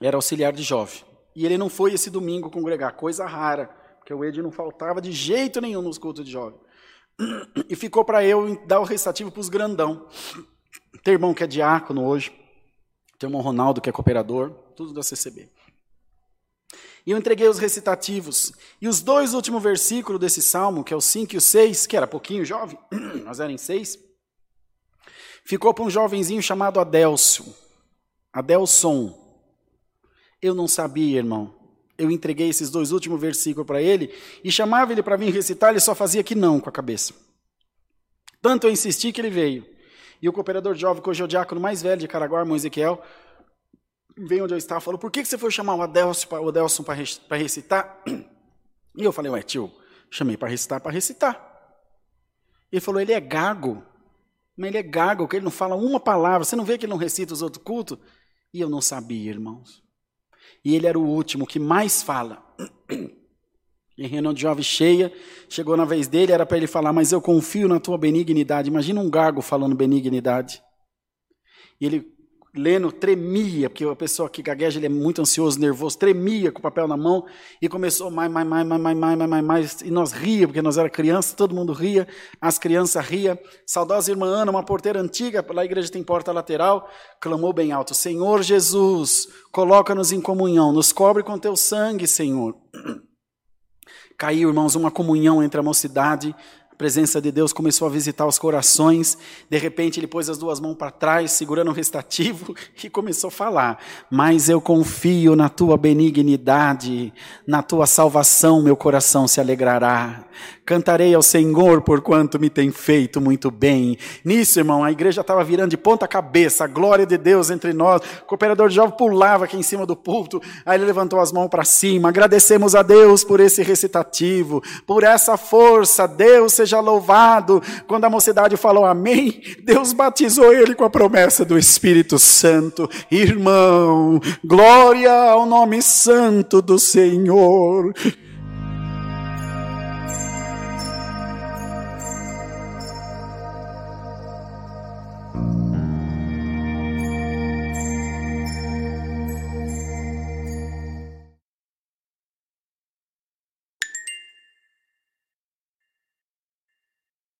era auxiliar de jovem. E ele não foi esse domingo congregar, coisa rara, porque o Ed não faltava de jeito nenhum nos cultos de jovem. E ficou para eu dar o recitativo para os grandão. Tem irmão que é diácono hoje, tem irmão Ronaldo que é cooperador, tudo da CCB. E eu entreguei os recitativos. E os dois últimos versículos desse salmo, que é o 5 e o 6, que era pouquinho jovem, nós eram em 6, ficou para um jovenzinho chamado Adélcio. Adelson. Eu não sabia, irmão. Eu entreguei esses dois últimos versículos para ele e chamava ele para vir recitar, ele só fazia que não com a cabeça. Tanto eu insisti que ele veio. E o cooperador jovem, que hoje é o diácono mais velho de Caraguá, irmão Ezequiel, veio onde eu estava e falou: Por que você foi chamar o Adelson, para recitar? E eu falei: Ué, tio, chamei para recitar, para recitar. Ele falou: Ele é gago. Mas ele é gago, que ele não fala uma palavra. Você não vê que ele não recita os outros cultos? E eu não sabia, irmãos. E ele era o último que mais fala. Em reunião de jovem cheia, chegou na vez dele, era para ele falar, mas eu confio na tua benignidade. Imagina um gago falando benignidade. E ele lendo, tremia, porque a pessoa que gagueja ele é muito ansioso, nervoso, tremia com o papel na mão e começou mais, mais, mais, mais, mais, mais, mais, mais, mais e nós ria, porque nós era criança, todo mundo ria, as crianças ria. Saudosa irmã Ana, uma porteira antiga, lá a igreja tem porta lateral, clamou bem alto: Senhor Jesus, coloca-nos em comunhão, nos cobre com teu sangue, Senhor. Caiu, irmãos, uma comunhão entre a mocidade presença de Deus começou a visitar os corações. De repente, ele pôs as duas mãos para trás, segurando o restativo, e começou a falar: Mas eu confio na tua benignidade, na tua salvação, meu coração se alegrará. Cantarei ao Senhor por quanto me tem feito muito bem. Nisso, irmão, a igreja estava virando de ponta cabeça, a glória de Deus entre nós. O cooperador de jovem pulava aqui em cima do púlpito, aí ele levantou as mãos para cima. Agradecemos a Deus por esse recitativo, por essa força. Deus seja louvado. Quando a mocidade falou amém, Deus batizou ele com a promessa do Espírito Santo. Irmão, glória ao nome santo do Senhor.